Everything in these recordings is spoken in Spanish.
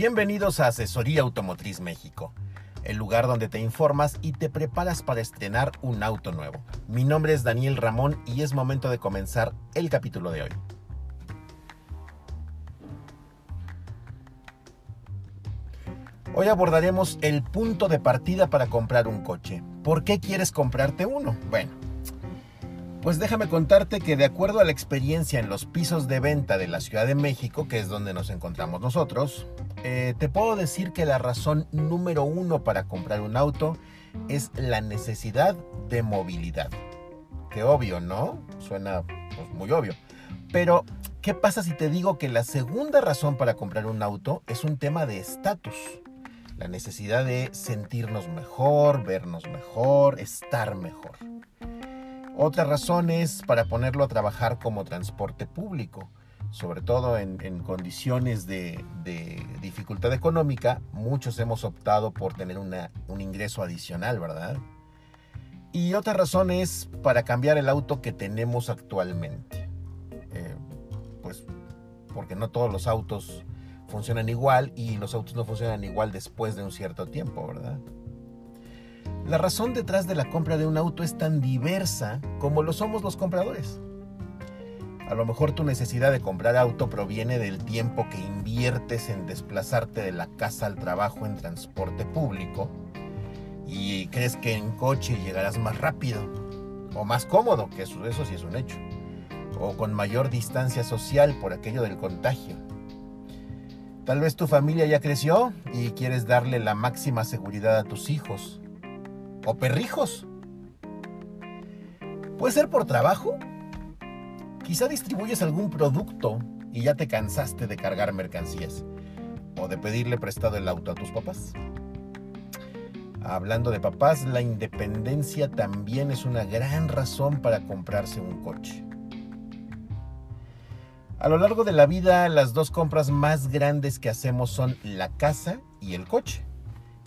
Bienvenidos a Asesoría Automotriz México, el lugar donde te informas y te preparas para estrenar un auto nuevo. Mi nombre es Daniel Ramón y es momento de comenzar el capítulo de hoy. Hoy abordaremos el punto de partida para comprar un coche. ¿Por qué quieres comprarte uno? Bueno, pues déjame contarte que de acuerdo a la experiencia en los pisos de venta de la Ciudad de México, que es donde nos encontramos nosotros, eh, te puedo decir que la razón número uno para comprar un auto es la necesidad de movilidad. Qué obvio, ¿no? Suena pues, muy obvio. Pero, ¿qué pasa si te digo que la segunda razón para comprar un auto es un tema de estatus? La necesidad de sentirnos mejor, vernos mejor, estar mejor. Otra razón es para ponerlo a trabajar como transporte público, sobre todo en, condiciones de, dificultad económica, muchos hemos optado por tener un ingreso adicional, ¿verdad? Y otra razón es para cambiar el auto que tenemos actualmente. Eh, pues porque no todos los autos funcionan igual y los autos no funcionan igual después de un cierto tiempo, ¿verdad? La razón detrás de la compra de un auto es tan diversa como lo somos los compradores. A lo mejor tu necesidad de comprar auto proviene del tiempo que inviertes en desplazarte de la casa al trabajo en transporte público y crees que en coche llegarás más rápido o más cómodo, que eso, eso sí es un hecho, o con mayor distancia social por aquello del contagio. Tal vez tu familia ya creció y quieres darle la máxima seguridad a tus hijos o perrijos. Puede ser por trabajo. Quizá distribuyes algún producto y ya te cansaste de cargar mercancías o de pedirle prestado el auto a tus papás. Hablando de papás, la independencia también es una gran razón para comprarse un coche. A lo largo de la vida, las dos compras más grandes que hacemos son la casa y el coche.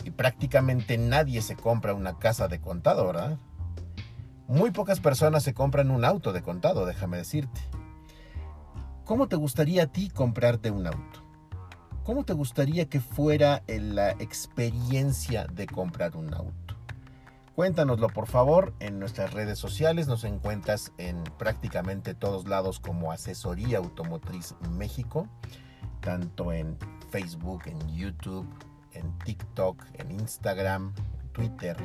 Y prácticamente nadie se compra una casa de contado, ¿verdad? Muy pocas personas se compran un auto de contado, déjame decirte. ¿Cómo te gustaría a ti comprarte un auto? ¿Cómo te gustaría que fuera la experiencia de comprar un auto? Cuéntanoslo por favor en nuestras redes sociales, nos encuentras en prácticamente todos lados como Asesoría Automotriz México, tanto en Facebook, en YouTube, en TikTok, en Instagram, Twitter.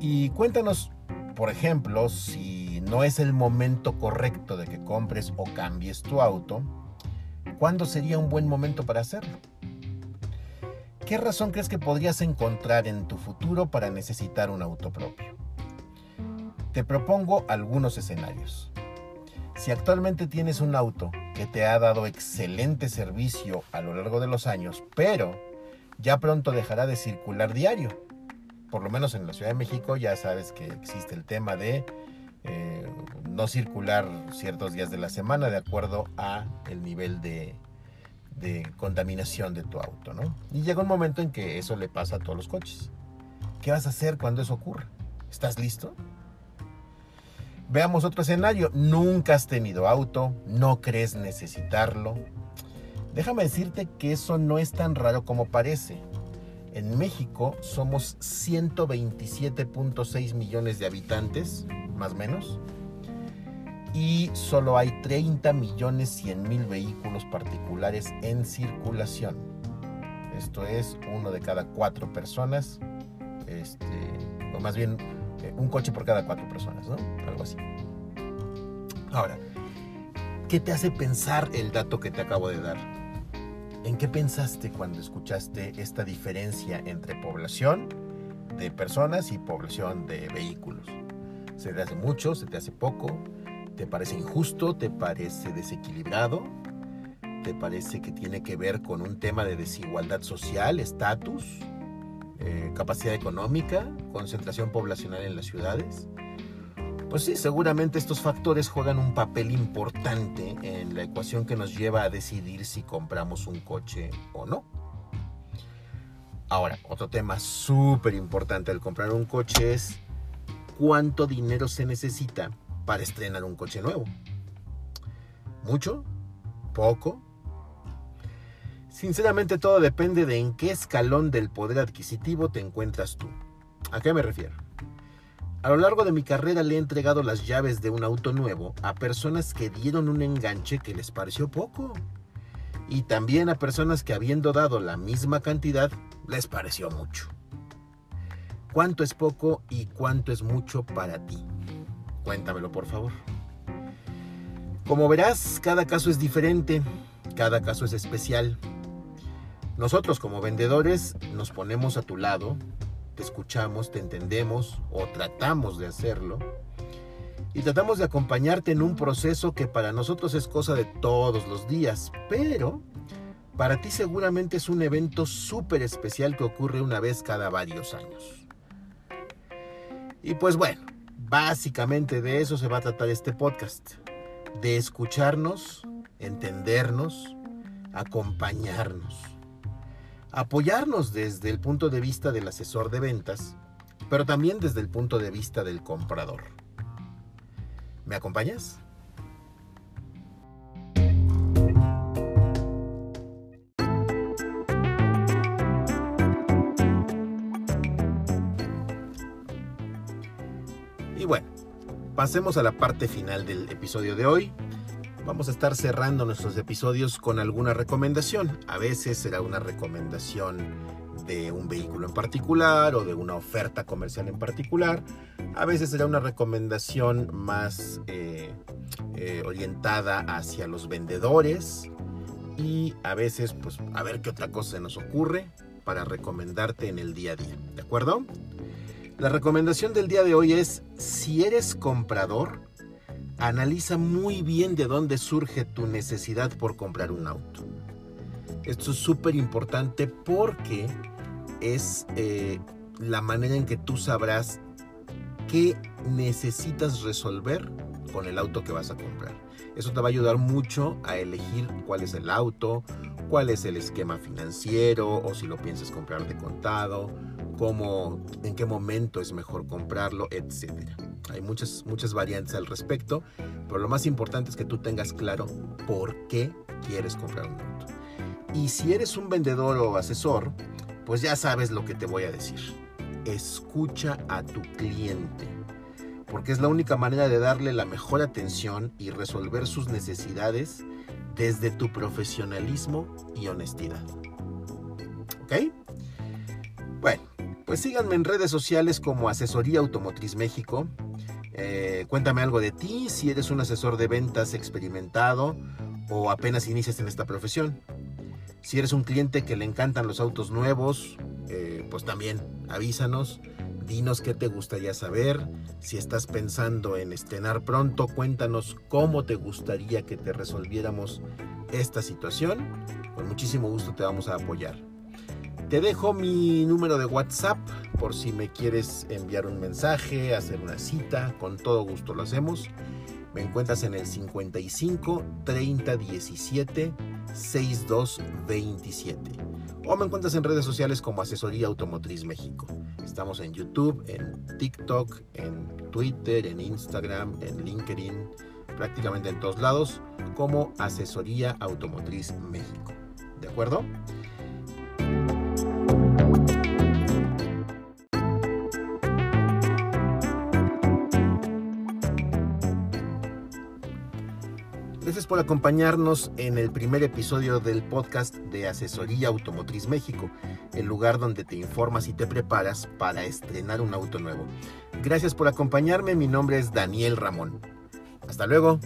Y cuéntanos, por ejemplo, si no es el momento correcto de que compres o cambies tu auto, ¿cuándo sería un buen momento para hacerlo? ¿Qué razón crees que podrías encontrar en tu futuro para necesitar un auto propio? Te propongo algunos escenarios. Si actualmente tienes un auto que te ha dado excelente servicio a lo largo de los años, pero ya pronto dejará de circular diario. Por lo menos en la Ciudad de México ya sabes que existe el tema de eh, no circular ciertos días de la semana de acuerdo a el nivel de, de contaminación de tu auto, ¿no? Y llega un momento en que eso le pasa a todos los coches. ¿Qué vas a hacer cuando eso ocurra? ¿Estás listo? Veamos otro escenario. Nunca has tenido auto, no crees necesitarlo. Déjame decirte que eso no es tan raro como parece. En México somos 127.6 millones de habitantes, más o menos, y solo hay 30 millones 100 mil vehículos particulares en circulación. Esto es uno de cada cuatro personas, este, o más bien eh, un coche por cada cuatro personas, ¿no? Algo así. Ahora, ¿qué te hace pensar el dato que te acabo de dar? ¿En qué pensaste cuando escuchaste esta diferencia entre población de personas y población de vehículos? ¿Se te hace mucho? ¿Se te hace poco? ¿Te parece injusto? ¿Te parece desequilibrado? ¿Te parece que tiene que ver con un tema de desigualdad social, estatus? Eh, capacidad económica, concentración poblacional en las ciudades. Pues sí, seguramente estos factores juegan un papel importante en la ecuación que nos lleva a decidir si compramos un coche o no. Ahora, otro tema súper importante al comprar un coche es cuánto dinero se necesita para estrenar un coche nuevo. ¿Mucho? ¿Poco? Sinceramente todo depende de en qué escalón del poder adquisitivo te encuentras tú. ¿A qué me refiero? A lo largo de mi carrera le he entregado las llaves de un auto nuevo a personas que dieron un enganche que les pareció poco. Y también a personas que habiendo dado la misma cantidad les pareció mucho. ¿Cuánto es poco y cuánto es mucho para ti? Cuéntamelo por favor. Como verás, cada caso es diferente, cada caso es especial. Nosotros como vendedores nos ponemos a tu lado, te escuchamos, te entendemos o tratamos de hacerlo y tratamos de acompañarte en un proceso que para nosotros es cosa de todos los días, pero para ti seguramente es un evento súper especial que ocurre una vez cada varios años. Y pues bueno, básicamente de eso se va a tratar este podcast de escucharnos, entendernos, acompañarnos, apoyarnos desde el punto de vista del asesor de ventas, pero también desde el punto de vista del comprador. ¿Me acompañas? Y bueno, pasemos a la parte final del episodio de hoy. Vamos a estar cerrando nuestros episodios con alguna recomendación. A veces será una recomendación de un vehículo en particular o de una oferta comercial en particular. A veces será una recomendación más eh, eh, orientada hacia los vendedores. Y a veces, pues, a ver qué otra cosa se nos ocurre para recomendarte en el día a día. ¿De acuerdo? La recomendación del día de hoy es, si eres comprador, analiza muy bien de dónde surge tu necesidad por comprar un auto. Esto es súper importante porque es eh, la manera en que tú sabrás qué necesitas resolver con el auto que vas a comprar. Eso te va a ayudar mucho a elegir cuál es el auto, cuál es el esquema financiero o si lo piensas comprar de contado cómo, en qué momento es mejor comprarlo, etc. Hay muchas, muchas variantes al respecto, pero lo más importante es que tú tengas claro por qué quieres comprar un auto. Y si eres un vendedor o asesor, pues ya sabes lo que te voy a decir. Escucha a tu cliente, porque es la única manera de darle la mejor atención y resolver sus necesidades desde tu profesionalismo y honestidad. ¿Ok? Bueno, pues síganme en redes sociales como Asesoría Automotriz México. Eh, cuéntame algo de ti, si eres un asesor de ventas experimentado o apenas inicias en esta profesión. Si eres un cliente que le encantan los autos nuevos, eh, pues también avísanos, dinos qué te gustaría saber. Si estás pensando en estrenar pronto, cuéntanos cómo te gustaría que te resolviéramos esta situación. Con muchísimo gusto te vamos a apoyar. Te dejo mi número de WhatsApp por si me quieres enviar un mensaje, hacer una cita, con todo gusto lo hacemos. Me encuentras en el 55 30 17 62 27 o me encuentras en redes sociales como Asesoría Automotriz México. Estamos en YouTube, en TikTok, en Twitter, en Instagram, en LinkedIn, prácticamente en todos lados como Asesoría Automotriz México. ¿De acuerdo? Gracias por acompañarnos en el primer episodio del podcast de Asesoría Automotriz México, el lugar donde te informas y te preparas para estrenar un auto nuevo. Gracias por acompañarme, mi nombre es Daniel Ramón. Hasta luego.